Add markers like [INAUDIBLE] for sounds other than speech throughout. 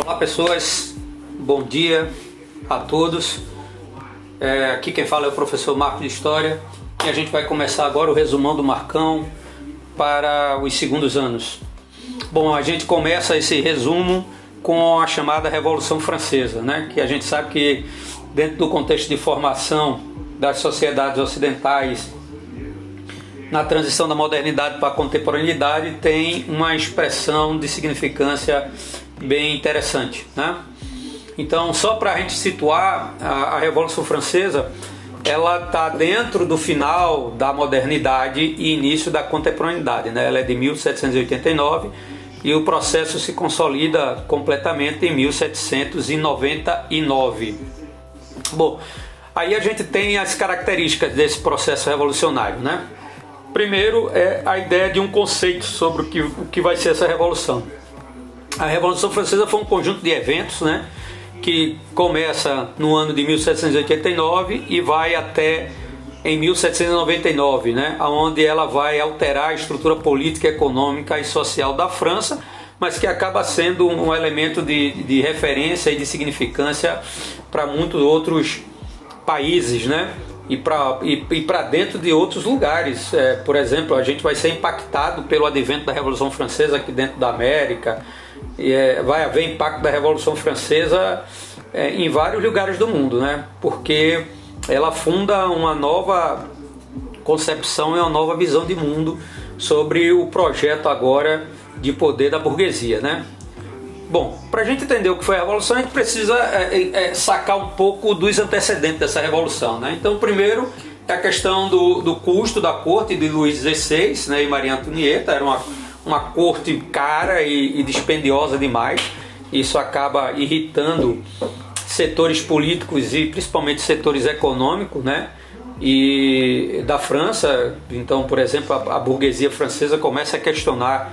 Olá pessoas, bom dia a todos. É, aqui quem fala é o professor Marco de História e a gente vai começar agora o resumão do Marcão para os segundos anos. Bom, a gente começa esse resumo com a chamada Revolução Francesa, né? que a gente sabe que dentro do contexto de formação das sociedades ocidentais na transição da modernidade para a contemporaneidade tem uma expressão de significância bem interessante. Né? Então, só para a gente situar, a, a Revolução Francesa ela está dentro do final da modernidade e início da contemporaneidade. Né? Ela é de 1789 e o processo se consolida completamente em 1799. Bom, aí a gente tem as características desse processo revolucionário, né? Primeiro é a ideia de um conceito sobre o que, o que vai ser essa revolução. A Revolução Francesa foi um conjunto de eventos, né? Que começa no ano de 1789 e vai até em 1799, né? Onde ela vai alterar a estrutura política, econômica e social da França, mas que acaba sendo um elemento de, de referência e de significância para muitos outros países, né? e para e, e dentro de outros lugares. É, por exemplo, a gente vai ser impactado pelo advento da Revolução Francesa aqui dentro da América, e é, vai haver impacto da Revolução Francesa é, em vários lugares do mundo, né? porque ela funda uma nova concepção e uma nova visão de mundo sobre o projeto agora de poder da burguesia. Né? Bom, para a gente entender o que foi a revolução, a gente precisa é, é, é, sacar um pouco dos antecedentes dessa revolução. Né? Então, primeiro é a questão do, do custo da corte de Luís XVI né, e Maria Antonieta. Era uma, uma corte cara e, e dispendiosa demais. Isso acaba irritando setores políticos e principalmente setores econômicos, né? E da França, então, por exemplo, a, a burguesia francesa começa a questionar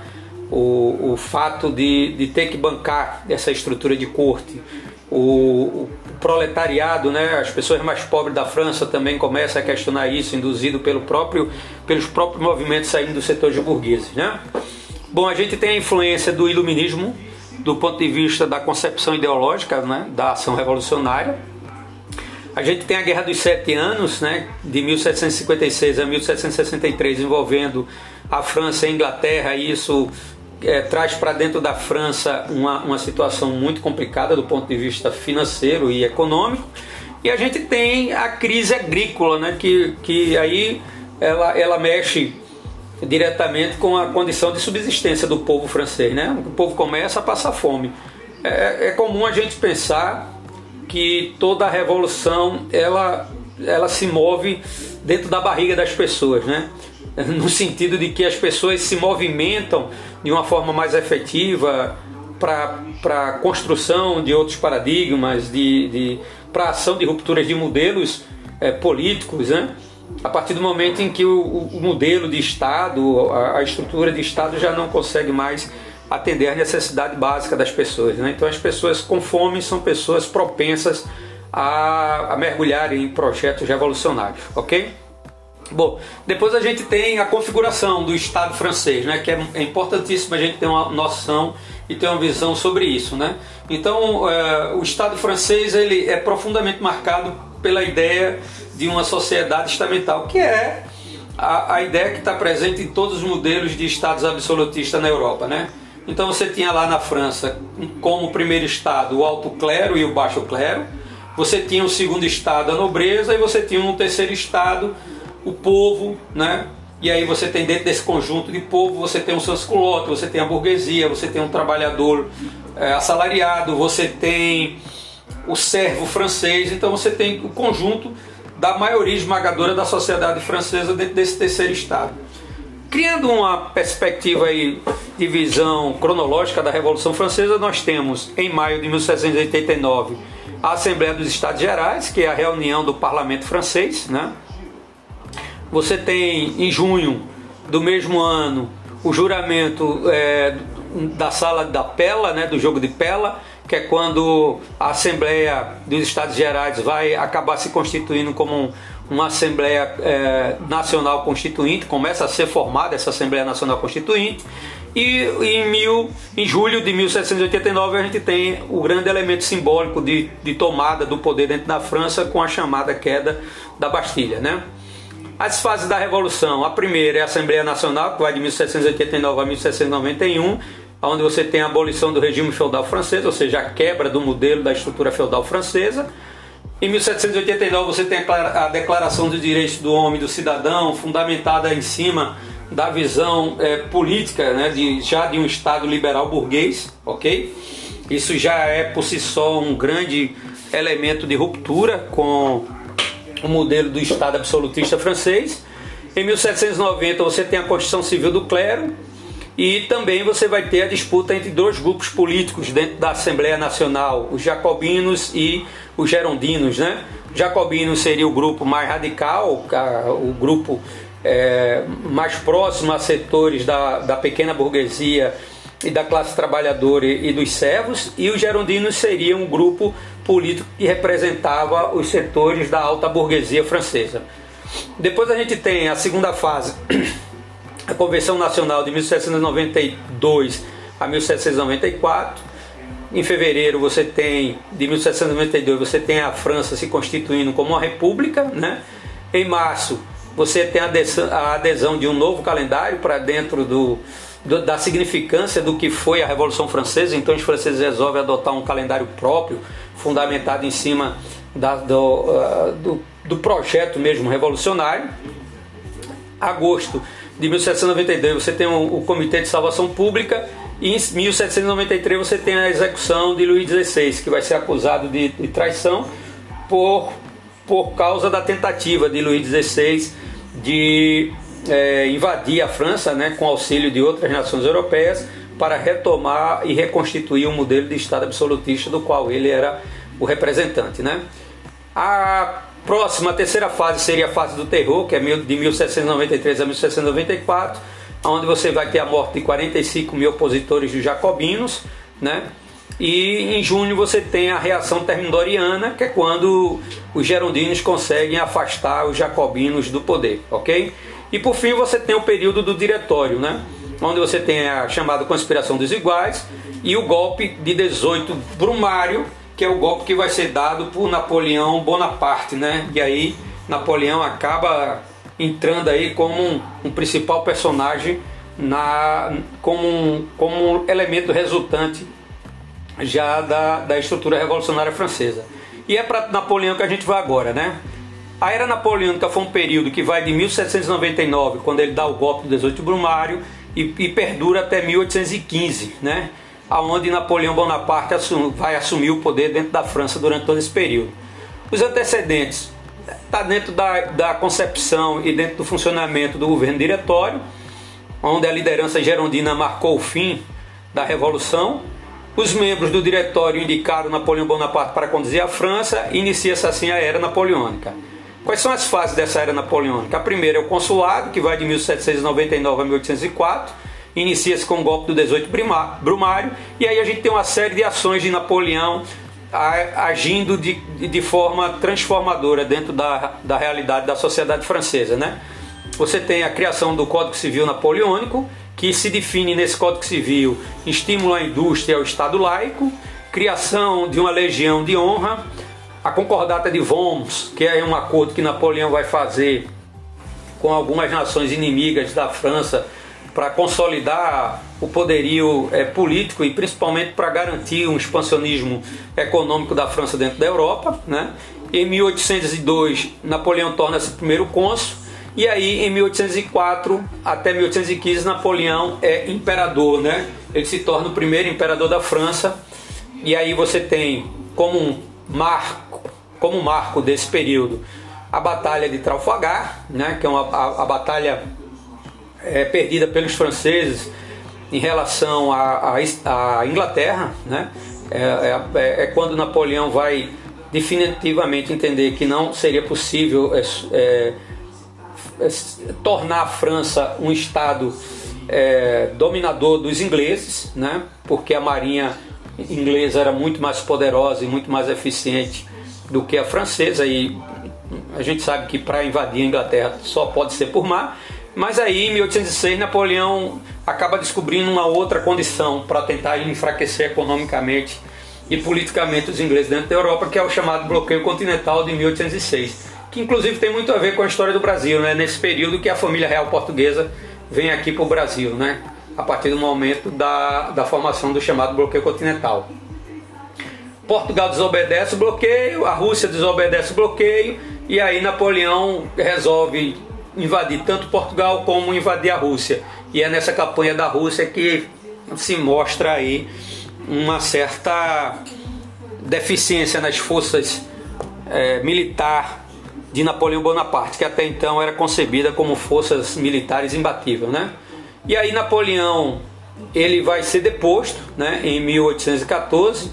o, o fato de, de ter que bancar essa estrutura de corte. O, o, proletariado, né, as pessoas mais pobres da França também começam a questionar isso, induzido pelo próprio, pelos próprios movimentos saindo do setor de burgueses. Né? Bom, a gente tem a influência do iluminismo do ponto de vista da concepção ideológica né, da ação revolucionária. A gente tem a Guerra dos Sete Anos, né, de 1756 a 1763, envolvendo a França e a Inglaterra, e isso é, traz para dentro da França uma, uma situação muito complicada do ponto de vista financeiro e econômico. E a gente tem a crise agrícola, né, que, que aí ela, ela mexe diretamente com a condição de subsistência do povo francês. Né? O povo começa a passar fome. É, é comum a gente pensar que toda a revolução ela, ela se move dentro da barriga das pessoas, né? [LAUGHS] no sentido de que as pessoas se movimentam de uma forma mais efetiva para a construção de outros paradigmas, de, de para a ação de rupturas de modelos é, políticos, né? A partir do momento em que o, o modelo de Estado, a, a, estrutura de Estado já não consegue mais atender a necessidade básica das pessoas. Né? Então as pessoas com fome são pessoas propensas a, a mergulharem em projetos revolucionários, ok? Bom, depois a gente tem a configuração do Estado francês, né, que é, é importantíssimo a gente ter uma noção e ter uma visão sobre isso, né? Então, é, o Estado francês ele é profundamente marcado pela ideia de uma sociedade estamental, que é a, a ideia que está presente em todos os modelos de estados absolutistas na Europa, né? Então você tinha lá na França como primeiro estado o alto clero e o baixo clero, você tinha o segundo estado a nobreza e você tinha um terceiro estado o povo, né? E aí você tem dentro desse conjunto de povo, você tem o sansculote, você tem a burguesia, você tem um trabalhador é, assalariado, você tem o servo francês, então você tem o conjunto da maioria esmagadora da sociedade francesa dentro desse terceiro estado. Criando uma perspectiva aí de visão cronológica da Revolução Francesa, nós temos em maio de 1789 a Assembleia dos Estados Gerais, que é a reunião do parlamento francês, né? Você tem em junho do mesmo ano o juramento é, da sala da Pela, né, do jogo de Pela, que é quando a Assembleia dos Estados Gerais vai acabar se constituindo como um, uma Assembleia é, Nacional Constituinte, começa a ser formada essa Assembleia Nacional Constituinte, E em, mil, em julho de 1789 a gente tem o grande elemento simbólico de, de tomada do poder dentro da França com a chamada queda da Bastilha. Né? As fases da Revolução, a primeira é a Assembleia Nacional, que vai de 1789 a 1791, onde você tem a abolição do regime feudal francês, ou seja, a quebra do modelo da estrutura feudal francesa. Em 1789 você tem a Declaração dos Direitos do Homem e do Cidadão, fundamentada em cima da visão é, política, né, de, já de um Estado liberal burguês, ok? Isso já é por si só um grande elemento de ruptura com o modelo do Estado absolutista francês. Em 1790 você tem a Constituição Civil do Clero, e também você vai ter a disputa entre dois grupos políticos dentro da Assembleia Nacional, os jacobinos e os gerondinos. Né? Jacobinos seria o grupo mais radical, o grupo é, mais próximo a setores da, da pequena burguesia e da classe trabalhadora e dos servos, e os gerondinos seriam um grupo político que representava os setores da alta burguesia francesa. Depois a gente tem a segunda fase a Convenção Nacional de 1792 a 1794. Em fevereiro você tem, de 1792, você tem a França se constituindo como uma república, né? Em março você tem a adesão de um novo calendário para dentro do, do, da significância do que foi a Revolução Francesa. Então os franceses resolvem adotar um calendário próprio, fundamentado em cima da, do, uh, do, do projeto mesmo revolucionário. Agosto de 1792 você tem o, o Comitê de Salvação Pública e em 1793 você tem a execução de Luís XVI, que vai ser acusado de, de traição por, por causa da tentativa de Luís XVI de é, invadir a França né, com auxílio de outras nações europeias para retomar e reconstituir um modelo de Estado absolutista do qual ele era o representante. Né? A Próxima, a terceira fase seria a fase do terror, que é de 1793 a 1794, onde você vai ter a morte de 45 mil opositores dos jacobinos, né? E em junho você tem a reação termidoriana, que é quando os gerondinos conseguem afastar os jacobinos do poder, ok? E por fim você tem o período do diretório, né? Onde você tem a chamada conspiração dos iguais e o golpe de 18 Brumário, que é o golpe que vai ser dado por Napoleão Bonaparte, né? E aí Napoleão acaba entrando aí como um, um principal personagem na como um, como um elemento resultante já da, da estrutura revolucionária francesa. E é para Napoleão que a gente vai agora, né? A era napoleônica foi um período que vai de 1799, quando ele dá o golpe do 18 Brumário, e, e perdura até 1815, né? aonde Napoleão Bonaparte assum, vai assumir o poder dentro da França durante todo esse período. Os antecedentes está dentro da, da concepção e dentro do funcionamento do governo diretório, onde a liderança gerondina marcou o fim da revolução. Os membros do diretório indicaram Napoleão Bonaparte para conduzir a França e inicia-se assim a era napoleônica. Quais são as fases dessa era napoleônica? A primeira é o consulado, que vai de 1799 a 1804 inicia-se com o golpe do 18 Brumário, e aí a gente tem uma série de ações de Napoleão agindo de, de forma transformadora dentro da, da realidade da sociedade francesa. Né? Você tem a criação do Código Civil Napoleônico, que se define nesse Código Civil estímulo à indústria ao Estado laico, criação de uma legião de honra, a concordata de Worms, que é um acordo que Napoleão vai fazer com algumas nações inimigas da França para consolidar o poderio é, político e principalmente para garantir um expansionismo econômico da França dentro da Europa. Né? Em 1802, Napoleão torna-se primeiro cônsul e aí em 1804 até 1815 Napoleão é imperador, né? Ele se torna o primeiro imperador da França e aí você tem como um marco, como marco desse período a Batalha de Trafalgar, né? Que é uma, a, a batalha é, perdida pelos franceses em relação à, Inglaterra, né? É, é, é, é, quando Napoleão vai definitivamente entender que não seria possível é, é, é tornar a França um estado dominador dos ingleses, né? Porque a marinha inglesa era muito mais poderosa e muito mais eficiente do que a francesa e a gente sabe que para invadir a Inglaterra só pode ser por mar mas aí, em 1806, Napoleão acaba descobrindo uma outra condição para tentar enfraquecer economicamente e politicamente os ingleses dentro da Europa, que é o chamado bloqueio continental de 1806, que inclusive tem muito a ver com a história do Brasil, né? nesse período que a família real portuguesa vem aqui para o Brasil, né? a partir do momento da, da formação do chamado bloqueio continental. Portugal desobedece o bloqueio, a Rússia desobedece o bloqueio, e aí Napoleão resolve invadir tanto Portugal como invadir a Rússia. E é nessa campanha da Rússia que se mostra aí uma certa deficiência nas forças é, militar de Napoleão Bonaparte, que até então era concebida como forças militares imbatíveis, né? E aí Napoleão ele vai ser deposto, né, em 1814.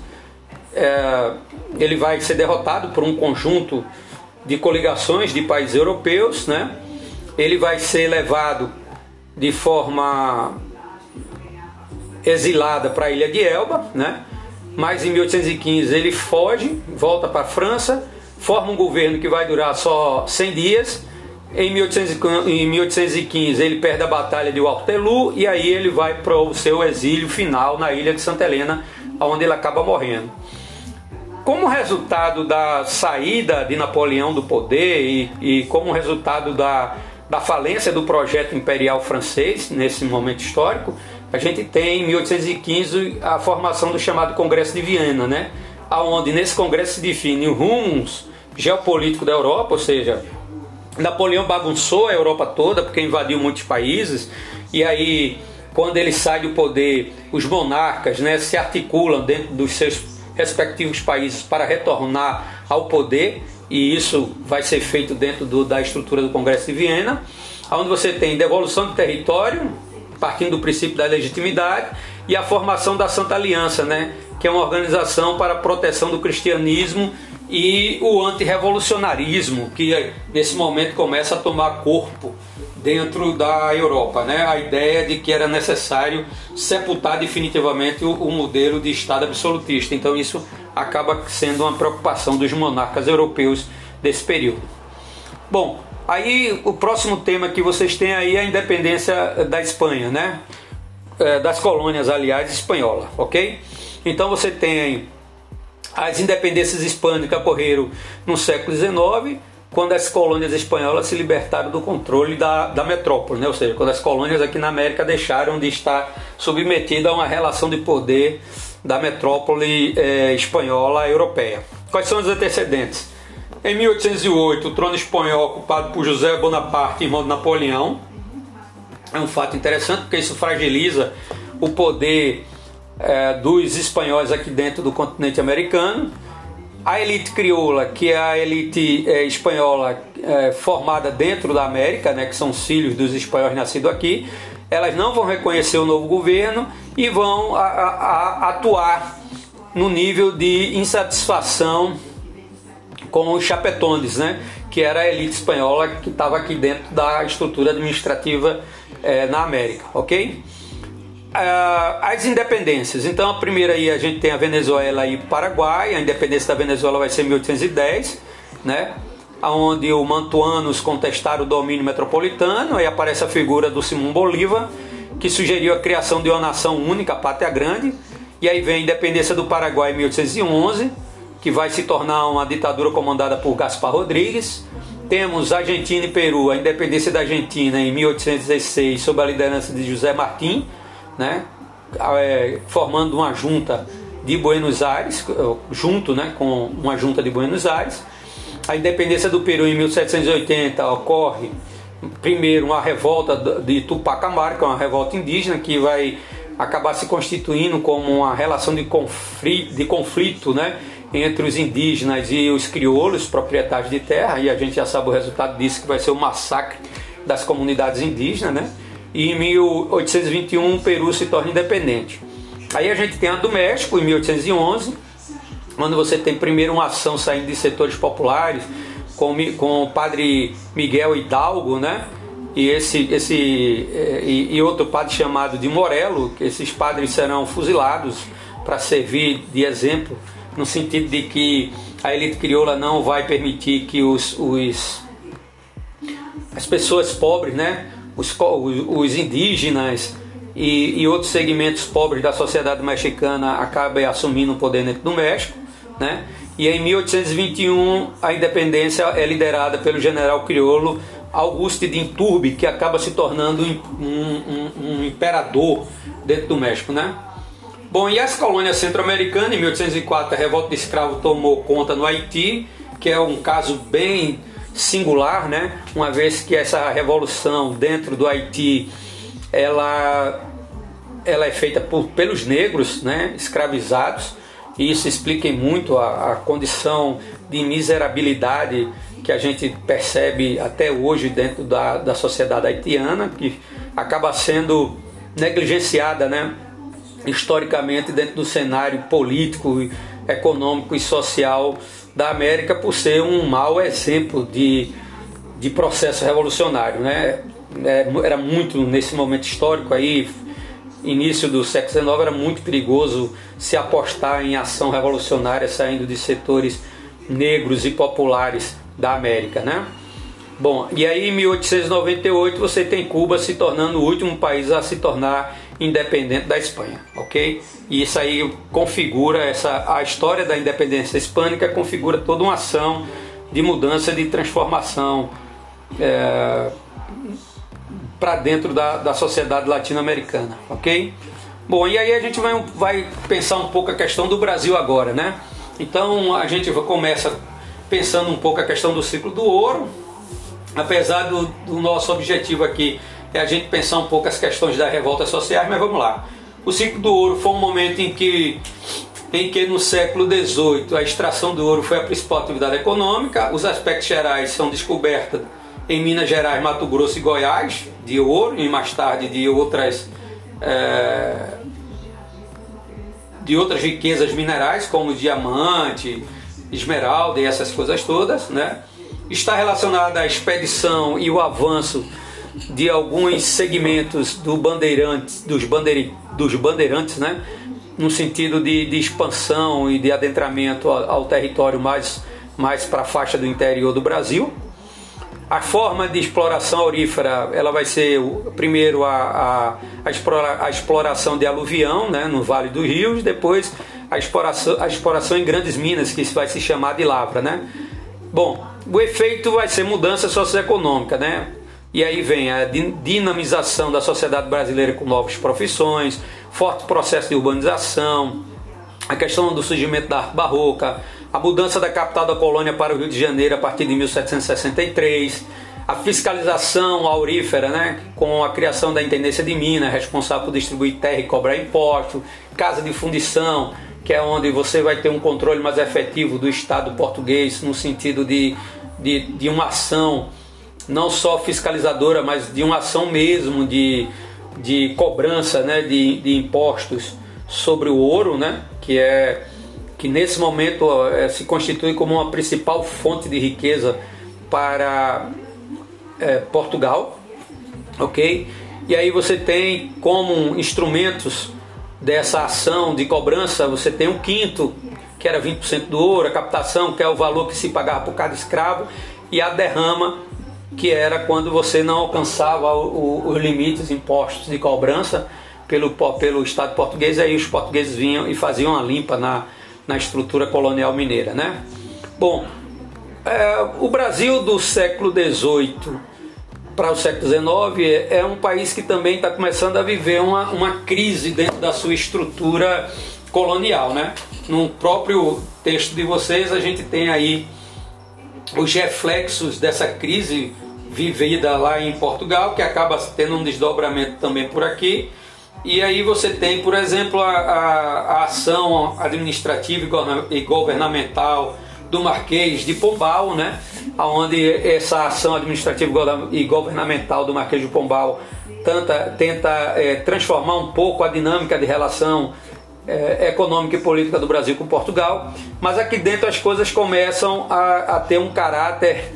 É, ele vai ser derrotado por um conjunto de coligações de países europeus, né? Ele vai ser levado de forma exilada para a ilha de Elba, né? Mas em 1815 ele foge, volta para a França, forma um governo que vai durar só 100 dias. Em 1815 ele perde a batalha de Waterloo e aí ele vai para o seu exílio final na ilha de Santa Helena, onde ele acaba morrendo. Como resultado da saída de Napoleão do poder e, e como resultado da, da falência do projeto imperial francês nesse momento histórico, a gente tem em 1815 a formação do chamado Congresso de Viena, né? Aonde nesse congresso se define os rumos geopolíticos da Europa, ou seja, Napoleão bagunçou a Europa toda porque invadiu muitos países e aí quando ele sai do poder, os monarcas, né, se articulam dentro dos seus respectivos países para retornar ao poder e isso vai ser feito dentro do, da estrutura do Congresso de Viena, onde você tem devolução de território, partindo do princípio da legitimidade, e a formação da Santa Aliança, né, que é uma organização para a proteção do cristianismo e o antirrevolucionarismo, que nesse momento começa a tomar corpo dentro da Europa. Né? A ideia de que era necessário sepultar definitivamente o, o modelo de Estado absolutista. Então, isso acaba sendo uma preocupação dos monarcas europeus desse período. Bom, Aí o próximo tema que vocês têm aí é a independência da Espanha, né? É, das colônias, aliás, espanhola, ok? Então você tem as independências hispânicas ocorreram no século XIX, quando as colônias espanholas se libertaram do controle da, da metrópole, né? ou seja, quando as colônias aqui na América deixaram de estar submetidas a uma relação de poder da metrópole é, espanhola europeia. Quais são os antecedentes? Em 1808, o trono espanhol ocupado por José Bonaparte, irmão de Napoleão. É um fato interessante porque isso fragiliza o poder é, dos espanhóis aqui dentro do continente americano. A elite crioula, que é a elite é, espanhola é, formada dentro da América, né, que são os filhos dos espanhóis nascidos aqui, elas não vão reconhecer o novo governo e vão a, a, a atuar no nível de insatisfação com os chapetones, né? que era a elite espanhola que estava aqui dentro da estrutura administrativa é, na América, ok? Uh, as independências. Então, a primeira aí a gente tem a Venezuela e Paraguai. A independência da Venezuela vai ser em 1810, né? Onde os mantuanos contestaram o domínio metropolitano. Aí aparece a figura do Simão Bolívar, que sugeriu a criação de uma nação única, a Pátria Grande. E aí vem a independência do Paraguai em 1811 que vai se tornar uma ditadura comandada por Gaspar Rodrigues. Temos Argentina e Peru, a independência da Argentina em 1816, sob a liderança de José Martim, né, é, formando uma junta de Buenos Aires, junto né, com uma junta de Buenos Aires. A independência do Peru em 1780 ocorre primeiro uma revolta de Tupac Amaru, que é uma revolta indígena que vai acabar se constituindo como uma relação de conflito, de conflito né, entre os indígenas e os crioulos, proprietários de terra, e a gente já sabe o resultado disso, que vai ser o massacre das comunidades indígenas, né? E em 1821 o Peru se torna independente. Aí a gente tem a do México, em 1811, quando você tem primeiro uma ação saindo de setores populares, com, com o padre Miguel Hidalgo, né? E, esse, esse, e, e outro padre chamado de Morelo, que esses padres serão fuzilados para servir de exemplo no sentido de que a elite crioula não vai permitir que os, os as pessoas pobres, né, os, os indígenas e, e outros segmentos pobres da sociedade mexicana acabam assumindo o poder dentro do México, né? E em 1821 a independência é liderada pelo general crioulo Augusto de Inturbe, que acaba se tornando um, um, um imperador dentro do México, né? Bom, e as colônias centro-americanas, em 1804 a revolta de escravo tomou conta no Haiti, que é um caso bem singular, né? Uma vez que essa revolução dentro do Haiti, ela, ela é feita por, pelos negros, né? Escravizados, e isso explica muito a, a condição de miserabilidade que a gente percebe até hoje dentro da, da sociedade haitiana, que acaba sendo negligenciada, né? Historicamente dentro do cenário político, econômico e social da América por ser um mau exemplo de, de processo revolucionário. Né? É, era muito nesse momento histórico aí, início do século XIX, era muito perigoso se apostar em ação revolucionária saindo de setores negros e populares da América, né? Bom, e aí em 1898 você tem Cuba se tornando o último país a se tornar independente da Espanha, ok? E isso aí configura essa a história da independência hispânica configura toda uma ação de mudança, de transformação é, para dentro da, da sociedade latino-americana, ok? Bom, e aí a gente vai, vai pensar um pouco a questão do Brasil agora, né? Então a gente começa pensando um pouco a questão do ciclo do ouro, apesar do, do nosso objetivo aqui é a gente pensar um pouco as questões das revoltas sociais, mas vamos lá. O ciclo do ouro foi um momento em que, em que no século XVIII a extração do ouro foi a principal atividade econômica, os aspectos gerais são descobertos em Minas Gerais, Mato Grosso e Goiás de ouro e mais tarde de outras é, de outras riquezas minerais como diamante, esmeralda e essas coisas todas, né? Está relacionada à expedição e o avanço de alguns segmentos do bandeirantes, dos, bandeiri, dos bandeirantes, né? no sentido de, de expansão e de adentramento ao, ao território mais, mais para a faixa do interior do Brasil. A forma de exploração aurífera ela vai ser primeiro a, a, a, explora, a exploração de aluvião né, no Vale dos Rios, depois a exploração, a exploração em grandes minas, que vai se chamar de lavra. Né? Bom, o efeito vai ser mudança socioeconômica, né? E aí vem a dinamização da sociedade brasileira com novas profissões, forte processo de urbanização, a questão do surgimento da arte barroca, a mudança da capital da colônia para o Rio de Janeiro a partir de 1763, a fiscalização aurífera, né, com a criação da Intendência de Minas, responsável por distribuir terra e cobrar imposto, casa de fundição, que é onde você vai ter um controle mais efetivo do Estado português no sentido de, de, de uma ação não só fiscalizadora, mas de uma ação mesmo de, de cobrança né, de, de impostos sobre o ouro, né, que é que nesse momento é, se constitui como uma principal fonte de riqueza para é, Portugal, ok? E aí você tem como instrumentos dessa ação de cobrança, você tem um quinto, que era 20% do ouro, a captação, que é o valor que se pagava por cada escravo, e a derrama, que era quando você não alcançava o, o, os limites impostos de cobrança pelo, pelo Estado português, aí os portugueses vinham e faziam a limpa na, na estrutura colonial mineira. Né? Bom, é, o Brasil do século XVIII para o século XIX é um país que também está começando a viver uma, uma crise dentro da sua estrutura colonial. Né? No próprio texto de vocês, a gente tem aí os reflexos dessa crise vivida lá em Portugal, que acaba tendo um desdobramento também por aqui. E aí você tem, por exemplo, a, a, a ação administrativa e governamental do Marquês de Pombal, né? onde essa ação administrativa e governamental do Marquês de Pombal tenta, tenta é, transformar um pouco a dinâmica de relação é, econômica e política do Brasil com Portugal, mas aqui dentro as coisas começam a, a ter um caráter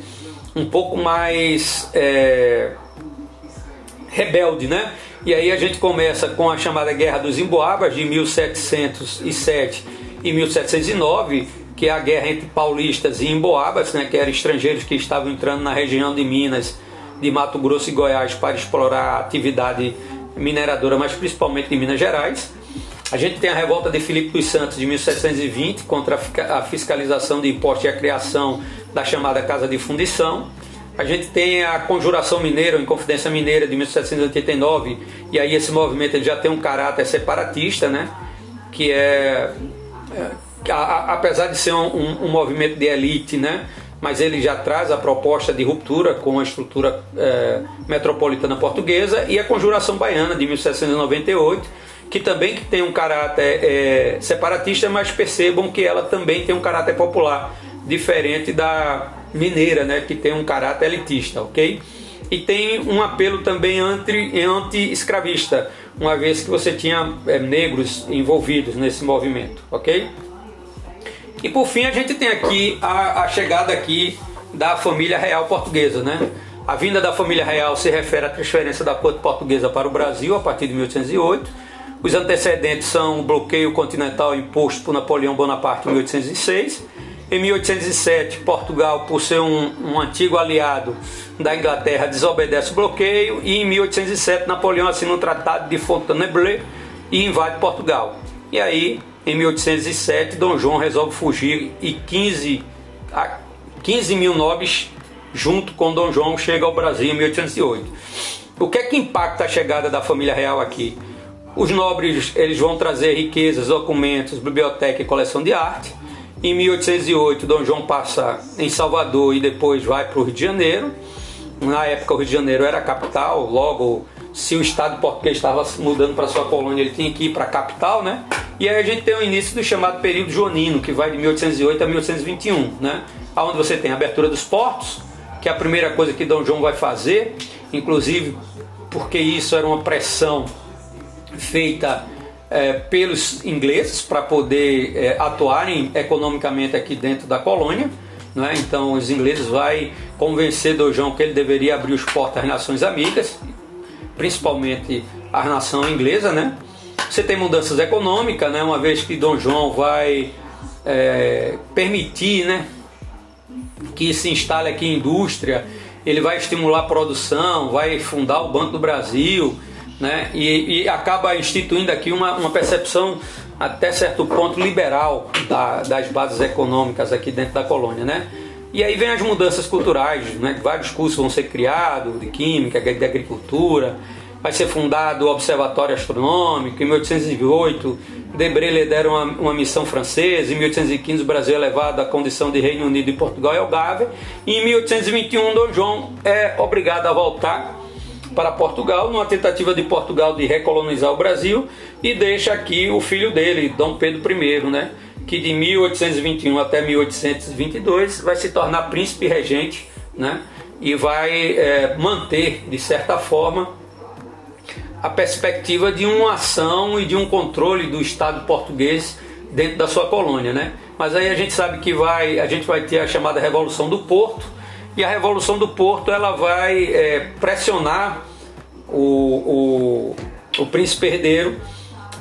um pouco mais é, rebelde, né? E aí a gente começa com a chamada Guerra dos Emboabas de 1707 e 1709, que é a guerra entre paulistas e emboabas, né, que eram estrangeiros que estavam entrando na região de Minas, de Mato Grosso e Goiás para explorar a atividade mineradora, mas principalmente de Minas Gerais. A gente tem a revolta de Filipe dos Santos de 1720 contra a fiscalização de impostos e a criação da chamada Casa de Fundição. A gente tem a Conjuração Mineira, ou Inconfidência Mineira de 1789, e aí esse movimento já tem um caráter separatista, né? que é, é a, a, apesar de ser um, um, um, movimento de elite, né? mas ele já traz a proposta de ruptura com a estrutura é, metropolitana portuguesa, e a Conjuração Baiana de 1798 que também tem um caráter é, separatista, mas percebam que ela também tem um caráter popular, diferente da mineira, né, que tem um caráter elitista, ok? E tem um apelo também anti-escravista, uma vez que você tinha é, negros envolvidos nesse movimento, ok? E por fim a gente tem aqui a, a chegada aqui da família real portuguesa, né? A vinda da família real se refere à transferência da corte portuguesa para o Brasil a partir de 1808 os antecedentes são o bloqueio continental imposto por Napoleão Bonaparte em 1806. Em 1807, Portugal, por ser um, um, antigo aliado da Inglaterra, desobedece o bloqueio. E em 1807, Napoleão assina o Tratado de Fontainebleau e invade Portugal. E aí, em 1807, Dom João resolve fugir e 15, 15 mil nobres, junto com Dom João, chega ao Brasil em 1808. O que é que impacta a chegada da família real aqui? Os nobres eles vão trazer riquezas, documentos, biblioteca e coleção de arte. Em 1808, Dom João passa em Salvador e depois vai para o Rio de Janeiro. Na época, o Rio de Janeiro era a capital, logo, se o Estado português estava mudando para sua colônia, ele tinha que ir para a capital, né? E aí a gente tem o início do chamado período joanino, que vai de 1808 a 1821, né? Onde você tem a abertura dos portos, que é a primeira coisa que Dom João vai fazer, inclusive porque isso era uma pressão feita é, pelos ingleses para poder é, atuarem economicamente aqui dentro da colônia. Né? Então os ingleses vai convencer Dom João que ele deveria abrir os portos às nações amigas, principalmente a nação inglesa. Né? Você tem mudanças econômicas, né? uma vez que Dom João vai é, permitir né, que se instale aqui indústria, ele vai estimular a produção, vai fundar o Banco do Brasil, né? E, e, acaba instituindo aqui uma, uma percepção até certo ponto liberal da, das bases econômicas aqui dentro da colônia, né? E aí vem as mudanças culturais, né? Vários cursos vão ser criados de química, de agricultura, vai ser fundado o Observatório Astronômico, em 1808 Debré lidera uma, uma missão francesa, em 1815 o Brasil é levado à condição de Reino Unido e Portugal e Algarve, e em 1821 Dom João é obrigado a voltar para Portugal, numa tentativa de Portugal de recolonizar o Brasil, e deixa aqui o filho dele, Dom Pedro I, né, que de 1821 até 1822 vai se tornar príncipe regente né, e vai é, manter, de certa forma, a perspectiva de uma ação e de um controle do Estado português dentro da sua colônia, né? Mas aí a gente sabe que vai, a gente vai ter a chamada Revolução do Porto, e a Revolução do Porto ela vai é, pressionar o, o, o príncipe herdeiro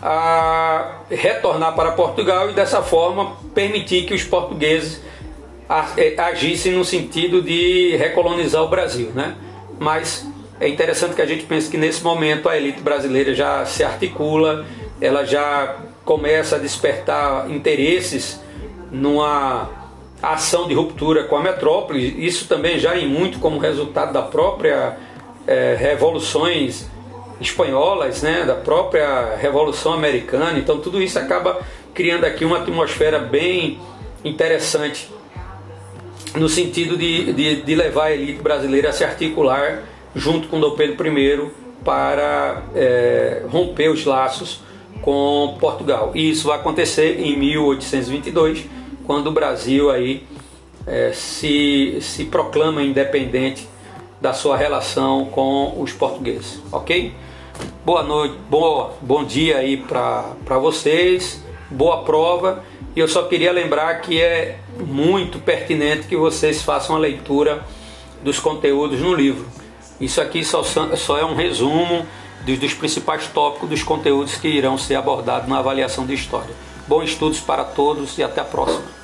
a retornar para Portugal e dessa forma permitir que os portugueses é, agissem no sentido de recolonizar o Brasil, né? Mas é interessante que a gente pense que nesse momento a elite brasileira já se articula, ela já começa a despertar interesses numa ação de ruptura com a metrópole, isso também já em muito como resultado da própria é, revoluções espanholas, né, da própria Revolução Americana, então tudo isso acaba criando aqui uma atmosfera bem interessante no sentido de, de, de levar a elite brasileira a se articular junto com Dom Pedro I para é, romper os laços com Portugal. E isso vai acontecer em 1822 quando o Brasil aí é, se, se proclama independente da sua relação com os portugueses, ok? Boa noite, boa, bom dia aí para vocês, boa prova. E eu só queria lembrar que é muito pertinente que vocês façam a leitura dos conteúdos no livro. Isso aqui só, só é um resumo dos, dos principais tópicos dos conteúdos que irão ser abordados na avaliação de história. Bons estudos para todos e até a próxima.